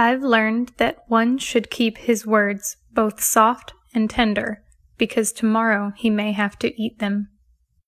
I've learned that one should keep his words both soft and tender because tomorrow he may have to eat them.